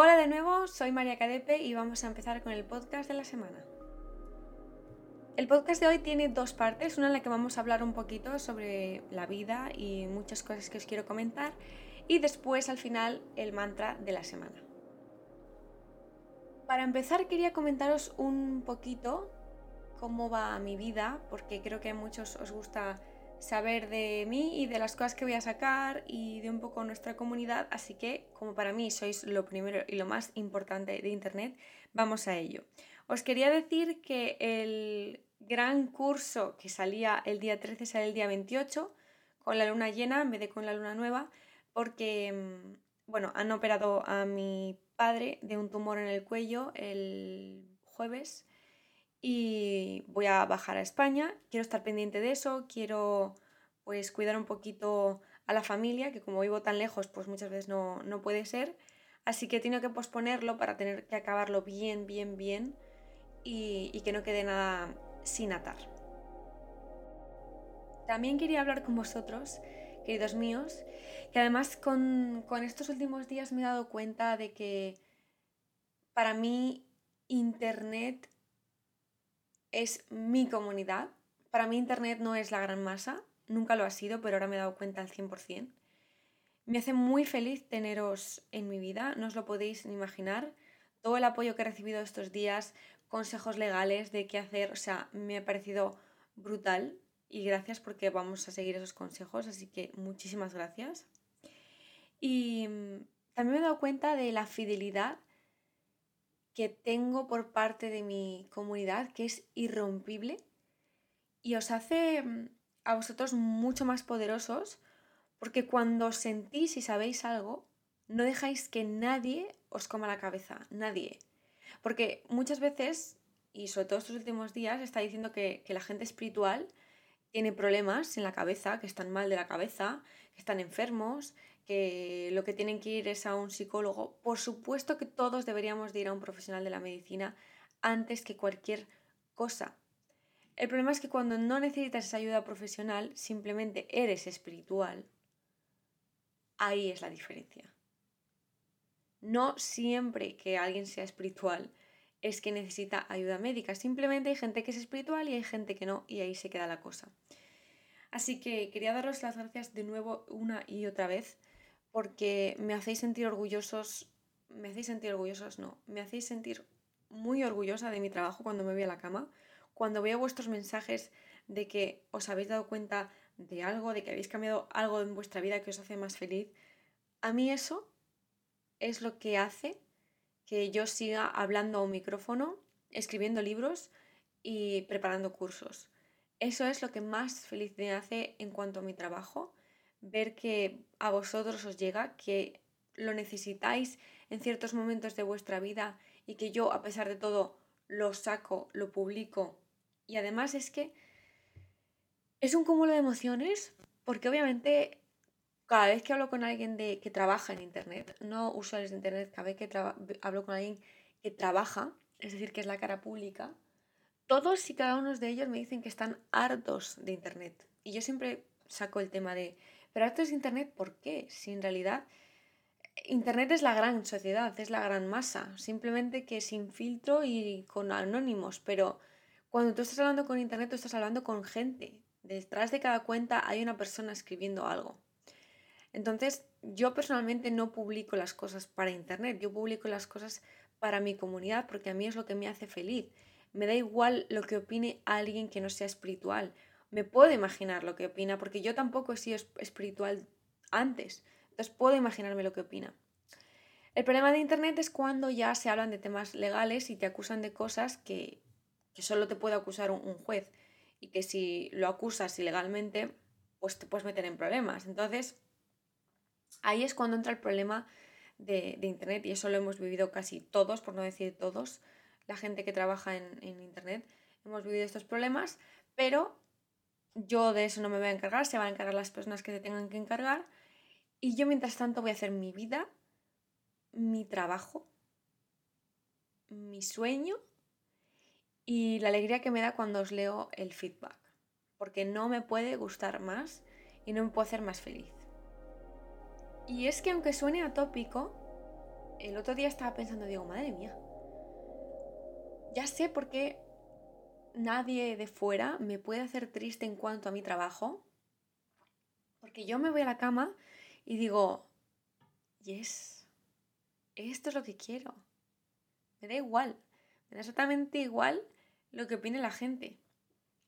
Hola de nuevo, soy María Cadepe y vamos a empezar con el podcast de la semana. El podcast de hoy tiene dos partes, una en la que vamos a hablar un poquito sobre la vida y muchas cosas que os quiero comentar y después al final el mantra de la semana. Para empezar quería comentaros un poquito cómo va mi vida, porque creo que a muchos os gusta saber de mí y de las cosas que voy a sacar y de un poco nuestra comunidad, así que como para mí sois lo primero y lo más importante de Internet, vamos a ello. Os quería decir que el gran curso que salía el día 13 sale el día 28 con la luna llena en vez de con la luna nueva, porque, mm, bueno, han operado a mi padre de un tumor en el cuello el jueves y voy a bajar a España. Quiero estar pendiente de eso, quiero pues cuidar un poquito a la familia, que como vivo tan lejos, pues muchas veces no, no puede ser. Así que tengo que posponerlo para tener que acabarlo bien, bien, bien y, y que no quede nada sin atar. También quería hablar con vosotros, queridos míos, que además con, con estos últimos días me he dado cuenta de que para mí Internet es mi comunidad. Para mí Internet no es la gran masa, nunca lo ha sido, pero ahora me he dado cuenta al 100%. Me hace muy feliz teneros en mi vida, no os lo podéis ni imaginar. Todo el apoyo que he recibido estos días, consejos legales de qué hacer, o sea, me ha parecido brutal y gracias porque vamos a seguir esos consejos, así que muchísimas gracias. Y mm, también me he dado cuenta de la fidelidad que tengo por parte de mi comunidad, que es irrompible y os hace mm, a vosotros mucho más poderosos, porque cuando sentís y sabéis algo, no dejáis que nadie os coma la cabeza, nadie. Porque muchas veces, y sobre todo estos últimos días, está diciendo que, que la gente espiritual tiene problemas en la cabeza, que están mal de la cabeza, que están enfermos, que lo que tienen que ir es a un psicólogo, por supuesto que todos deberíamos de ir a un profesional de la medicina antes que cualquier cosa. El problema es que cuando no necesitas esa ayuda profesional, simplemente eres espiritual. Ahí es la diferencia. No siempre que alguien sea espiritual es que necesita ayuda médica. Simplemente hay gente que es espiritual y hay gente que no, y ahí se queda la cosa. Así que quería daros las gracias de nuevo una y otra vez porque me hacéis sentir orgullosos, me hacéis sentir orgullosos, no, me hacéis sentir muy orgullosa de mi trabajo cuando me voy a la cama, cuando veo vuestros mensajes de que os habéis dado cuenta de algo, de que habéis cambiado algo en vuestra vida que os hace más feliz. A mí eso es lo que hace que yo siga hablando a un micrófono, escribiendo libros y preparando cursos. Eso es lo que más feliz me hace en cuanto a mi trabajo ver que a vosotros os llega, que lo necesitáis en ciertos momentos de vuestra vida y que yo, a pesar de todo, lo saco, lo publico. Y además es que es un cúmulo de emociones porque obviamente cada vez que hablo con alguien de, que trabaja en Internet, no usuarios de Internet, cada vez que hablo con alguien que trabaja, es decir, que es la cara pública, todos y cada uno de ellos me dicen que están hartos de Internet. Y yo siempre saco el tema de, pero esto es Internet, ¿por qué? Si en realidad Internet es la gran sociedad, es la gran masa, simplemente que sin filtro y con anónimos, pero cuando tú estás hablando con Internet, tú estás hablando con gente. Detrás de cada cuenta hay una persona escribiendo algo. Entonces, yo personalmente no publico las cosas para Internet, yo publico las cosas para mi comunidad porque a mí es lo que me hace feliz. Me da igual lo que opine alguien que no sea espiritual me puedo imaginar lo que opina, porque yo tampoco he sido espiritual antes, entonces puedo imaginarme lo que opina. El problema de Internet es cuando ya se hablan de temas legales y te acusan de cosas que, solo te puede acusar un, juez y que si lo acusas ilegalmente, pues te puedes meter en problemas. Entonces, ahí es cuando entra el problema de, Internet y eso lo hemos vivido casi todos, por no decir todos, la gente que trabaja en, en Internet, hemos vivido estos problemas, pero yo de eso no me voy a encargar, se van a encargar las personas que se tengan que encargar. Y yo mientras tanto voy a hacer mi vida, mi trabajo, mi sueño y la alegría que me da cuando os leo el feedback. Porque no me puede gustar más y no me puedo hacer más feliz. Y es que aunque suene atópico, el otro día estaba pensando, digo, madre mía, ya sé por qué nadie de fuera me puede hacer triste en cuanto a mi trabajo, porque yo me voy a la cama y digo, yes, esto es lo que quiero. Me da igual, me da exactamente igual lo que opine la gente.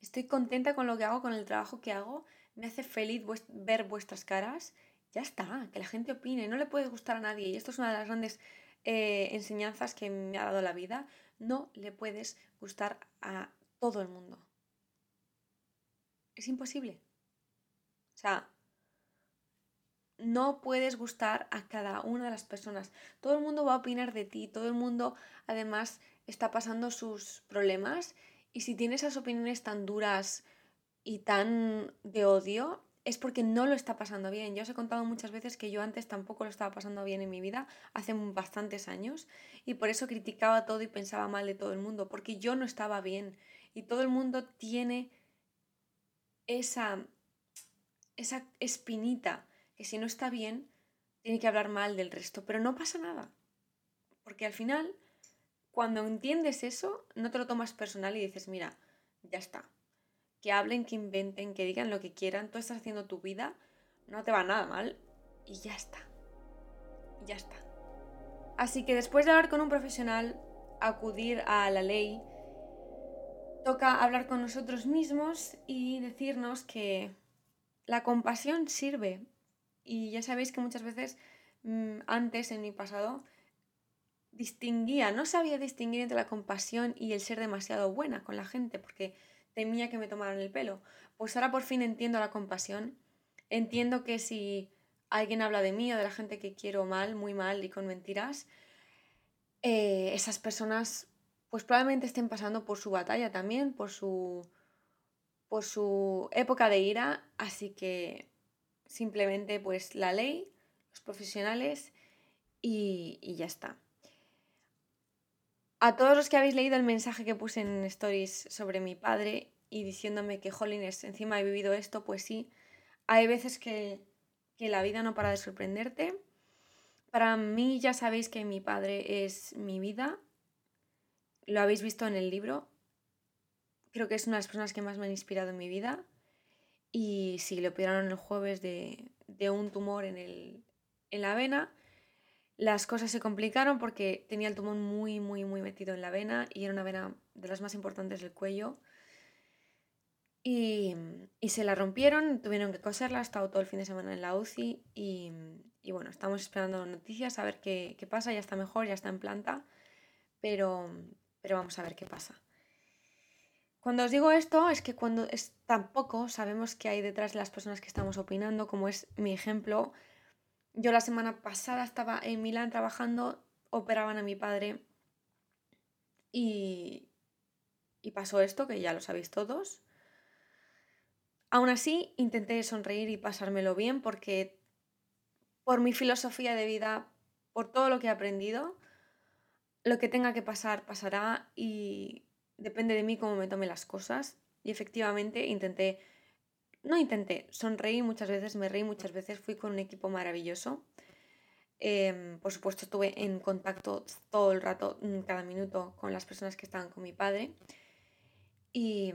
Estoy contenta con lo que hago, con el trabajo que hago, me hace feliz ver vuestras caras. Ya está, que la gente opine, no le puede gustar a nadie. Y esto es una de las grandes eh, enseñanzas que me ha dado la vida. No le puedes gustar a todo el mundo. Es imposible. O sea, no puedes gustar a cada una de las personas. Todo el mundo va a opinar de ti, todo el mundo además está pasando sus problemas y si tiene esas opiniones tan duras y tan de odio, es porque no lo está pasando bien. Yo os he contado muchas veces que yo antes tampoco lo estaba pasando bien en mi vida, hace bastantes años, y por eso criticaba todo y pensaba mal de todo el mundo, porque yo no estaba bien. Y todo el mundo tiene esa, esa espinita que si no está bien, tiene que hablar mal del resto, pero no pasa nada. Porque al final, cuando entiendes eso, no te lo tomas personal y dices, mira, ya está. Que hablen, que inventen, que digan lo que quieran, tú estás haciendo tu vida, no te va nada mal y ya está. Ya está. Así que después de hablar con un profesional, acudir a la ley, toca hablar con nosotros mismos y decirnos que la compasión sirve, y ya sabéis que muchas veces mm, antes, en mi pasado, distinguía, no sabía distinguir entre la compasión y el ser demasiado buena con la gente, porque temía que me tomaran el pelo. Pues ahora por fin entiendo la compasión. Entiendo que si alguien habla de mí o de la gente que quiero mal, muy mal y con mentiras, eh, esas personas pues probablemente estén pasando por su batalla también, por su, por su época de ira, así que simplemente pues la ley, los profesionales y, ya está. A todos los que habéis leído el mensaje que puse en stories sobre mi padre y diciéndome que, jolines, encima he vivido esto, pues sí, hay veces que, que la vida no para de sorprenderte. Para mí ya sabéis que mi padre es mi vida, lo habéis visto en el libro, creo que es una de las personas que más me han inspirado en mi vida. Y sí, le operaron el jueves de, un tumor en, el, en la vena. Las cosas se complicaron porque tenía el tumor muy, muy, muy metido en la vena y era una vena de las más importantes del cuello. Y, se la rompieron, tuvieron que coserla, ha estado todo el fin de semana en la UCI y, bueno, estamos esperando noticias, a ver qué, qué, pasa, ya está mejor, ya está en planta, pero, pero vamos a ver qué pasa. Cuando os digo esto es que cuando es tampoco sabemos qué hay detrás de las personas que estamos opinando, como es mi ejemplo. Yo la semana pasada estaba en Milán trabajando, operaban a mi padre y, y pasó esto, que ya lo sabéis todos. Aún así, intenté sonreír y pasármelo bien porque por mi filosofía de vida, por todo lo que he aprendido, lo que tenga que pasar, pasará y depende de mí cómo me tome las cosas. Y efectivamente intenté, no intenté, sonreí muchas veces, me reí muchas veces, fui con un equipo maravilloso. Em, por supuesto estuve en contacto todo el rato, mm, cada minuto, con las personas que estaban con mi padre. Y,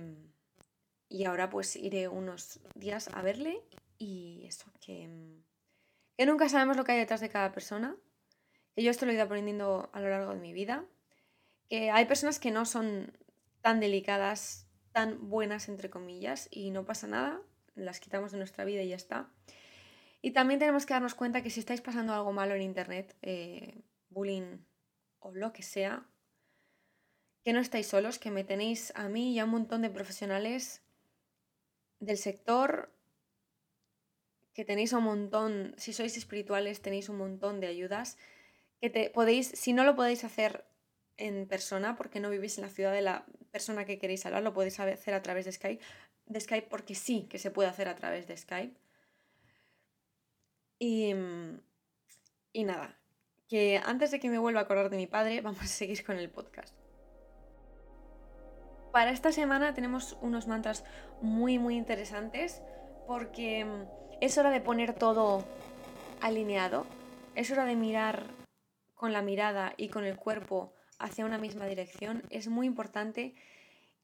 y ahora pues iré unos días a verle y eso, que, que nunca sabemos lo que hay detrás de cada persona. Yo esto lo he ido aprendiendo a lo largo de mi vida. Que hay personas que no son tan delicadas, tan buenas, entre comillas, y no pasa nada, las quitamos de nuestra vida y ya está. Y también tenemos que darnos cuenta que si estáis pasando algo malo en Internet, eh, bullying o lo que sea, que no estáis solos, que me tenéis a mí y a un montón de profesionales del sector, que tenéis un montón, si sois espirituales, tenéis un montón de ayudas, que te podéis, si no lo podéis hacer en persona porque no vivís en la ciudad de la persona que queréis hablar, lo podéis hacer a través de Skype, de Skype porque sí que se puede hacer a través de Skype. Y, y nada, que antes de que me vuelva a acordar de mi padre, vamos a seguir con el podcast. Para esta semana tenemos unos mantras muy muy interesantes porque es hora de poner todo alineado, es hora de mirar con la mirada y con el cuerpo hacia una misma dirección, es muy importante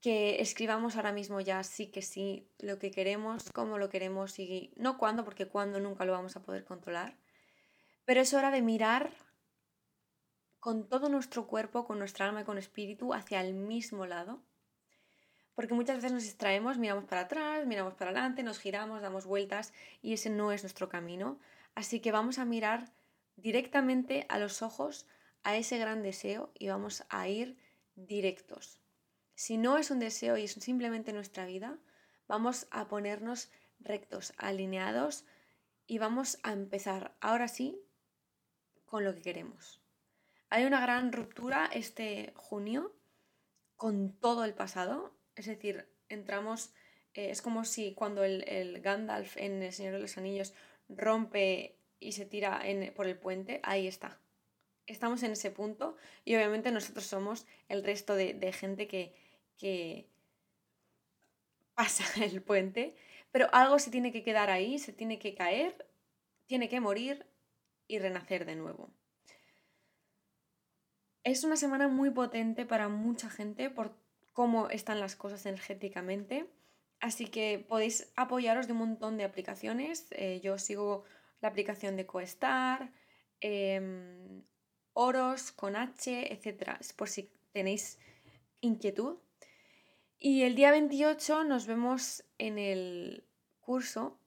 que escribamos ahora mismo ya sí que sí lo que queremos, cómo lo queremos y no cuándo, porque cuándo nunca lo vamos a poder controlar. Pero es hora de mirar con todo nuestro cuerpo, con nuestra alma y con espíritu hacia el mismo lado. Porque muchas veces nos distraemos, miramos para atrás, miramos para adelante, nos giramos, damos vueltas y ese no es nuestro camino. Así que vamos a mirar directamente a los ojos a ese gran deseo y vamos a ir directos. Si no es un deseo y es simplemente nuestra vida, vamos a ponernos rectos, alineados y vamos a empezar ahora sí con lo que queremos. Hay una gran ruptura este junio con todo el pasado, es decir, entramos, eh, es como si cuando el, Gandalf en El Señor de los Anillos rompe y se tira por el puente, ahí está. Estamos en ese punto y obviamente nosotros somos el resto de gente que, que pasa el puente, pero algo se tiene que quedar ahí, se tiene que caer, tiene que morir y renacer de nuevo. Es una semana muy potente para mucha gente por cómo están las cosas energéticamente, así que podéis apoyaros de un montón de aplicaciones. Eh, yo sigo la aplicación de Coestar, em, Oros con H, etc. Por si tenéis inquietud. Y el día 28 nos vemos en el curso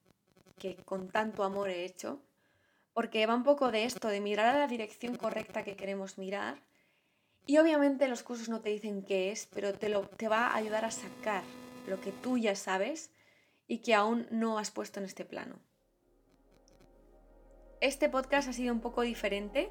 que con tanto amor he hecho, porque va un poco de esto, de mirar a la dirección correcta que queremos mirar. Y obviamente los cursos no te dicen qué es, pero te, lo, te va a ayudar a sacar lo que tú ya sabes y que aún no has puesto en este plano. Este podcast ha sido un poco diferente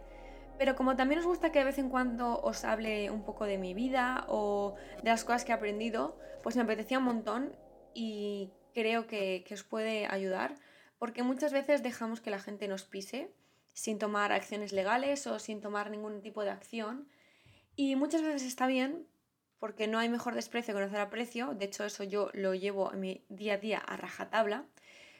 pero como también os gusta que de vez en cuando os hable un poco de mi vida o de las cosas que he aprendido, pues me apetecía un montón y creo que, os puede ayudar, porque muchas veces dejamos que la gente nos pise sin tomar acciones legales o sin tomar ningún tipo de acción. Y muchas veces está bien porque no hay mejor desprecio que no hacer aprecio, de hecho eso yo lo llevo en mi día a día a rajatabla,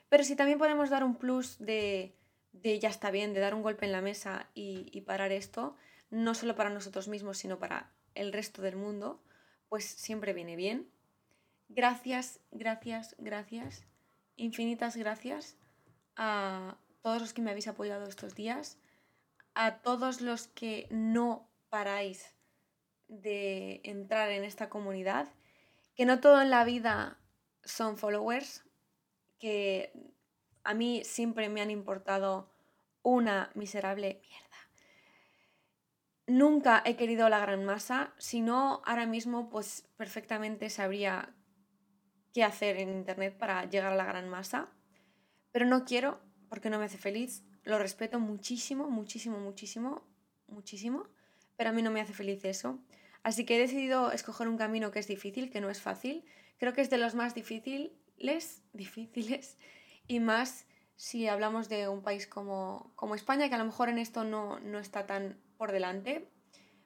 pero si también podemos dar un plus de de ya está bien, de dar un golpe en la mesa y, parar esto, no solo para nosotros mismos, sino para el resto del mundo, pues siempre viene bien. Gracias, gracias, gracias, infinitas gracias a todos los que me habéis apoyado estos días, a todos los que no paráis de entrar en esta comunidad, que no todo en la vida son followers, que a mí siempre me han importado una miserable mierda. Nunca he querido la gran masa, si no ahora mismo pues perfectamente sabría qué hacer en internet para llegar a la gran masa, pero no quiero porque no me hace feliz, lo respeto muchísimo, muchísimo, muchísimo, muchísimo, pero a mí no me hace feliz eso. Así que he decidido escoger un camino que es difícil, que no es fácil. Creo que es de los más difíciles, difíciles y más si hablamos de un país como, España, que a lo mejor en esto no, está tan por delante,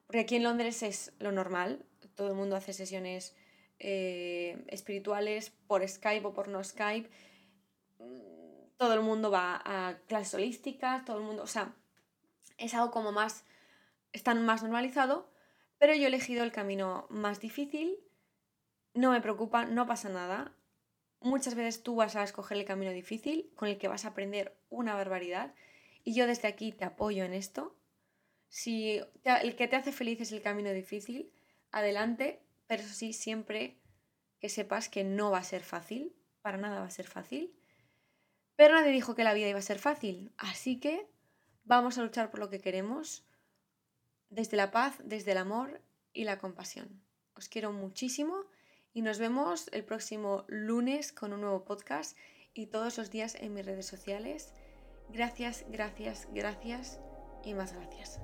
porque aquí en Londres es lo normal, todo el mundo hace sesiones eh, espirituales por Skype o por no Skype, todo el mundo va a clases holísticas, todo el mundo, o sea, es algo como más, está más normalizado, pero yo he elegido el camino más difícil, no me preocupa, no pasa nada, Muchas veces tú vas a escoger el camino difícil con el que vas a aprender una barbaridad y yo desde aquí te apoyo en esto. Si el que te hace feliz es el camino difícil, adelante, pero eso sí, siempre que sepas que no va a ser fácil, para nada va a ser fácil. Pero nadie dijo que la vida iba a ser fácil, así que vamos a luchar por lo que queremos desde la paz, desde el amor y la compasión. Os quiero muchísimo y nos vemos el próximo lunes con un nuevo podcast y todos los días en mis redes sociales. Gracias, gracias, gracias y más gracias.